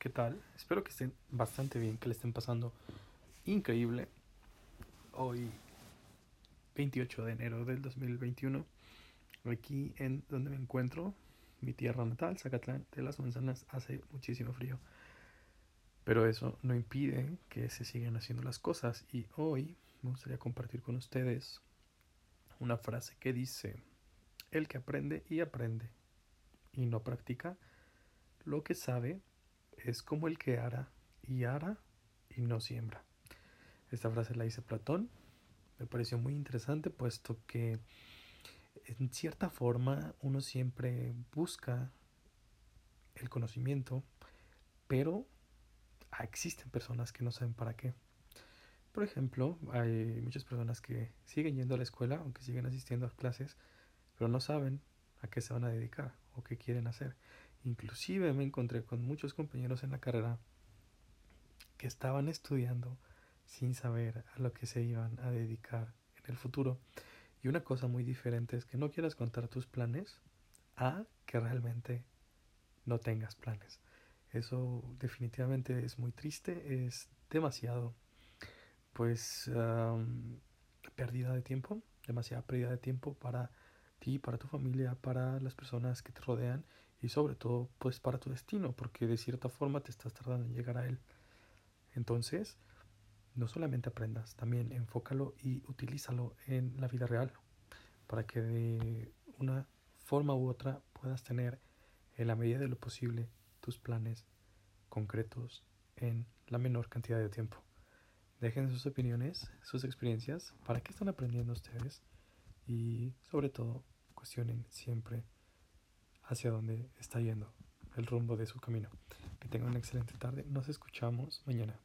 ¿qué tal? Espero que estén bastante bien, que le estén pasando increíble. Hoy, 28 de enero del 2021, aquí en donde me encuentro, mi tierra natal, Zacatlán de las Manzanas, hace muchísimo frío. Pero eso no impide que se sigan haciendo las cosas y hoy me gustaría compartir con ustedes una frase que dice, el que aprende y aprende y no practica, lo que sabe es como el que ara y ara y no siembra. Esta frase la dice Platón. Me pareció muy interesante puesto que en cierta forma uno siempre busca el conocimiento, pero existen personas que no saben para qué. Por ejemplo, hay muchas personas que siguen yendo a la escuela, aunque siguen asistiendo a clases, pero no saben a qué se van a dedicar o qué quieren hacer. Inclusive me encontré con muchos compañeros en la carrera que estaban estudiando sin saber a lo que se iban a dedicar en el futuro. Y una cosa muy diferente es que no quieras contar tus planes a que realmente no tengas planes. Eso definitivamente es muy triste, es demasiado, pues, pérdida de tiempo, demasiada pérdida de tiempo para ti, para tu familia, para las personas que te rodean y sobre todo pues para tu destino, porque de cierta forma te estás tardando en llegar a él. Entonces, no solamente aprendas, también enfócalo y utilízalo en la vida real, para que de una forma u otra puedas tener en la medida de lo posible tus planes concretos en la menor cantidad de tiempo. Dejen sus opiniones, sus experiencias, para qué están aprendiendo ustedes y sobre todo cuestionen siempre hacia dónde está yendo el rumbo de su camino. Que tengan una excelente tarde. Nos escuchamos mañana.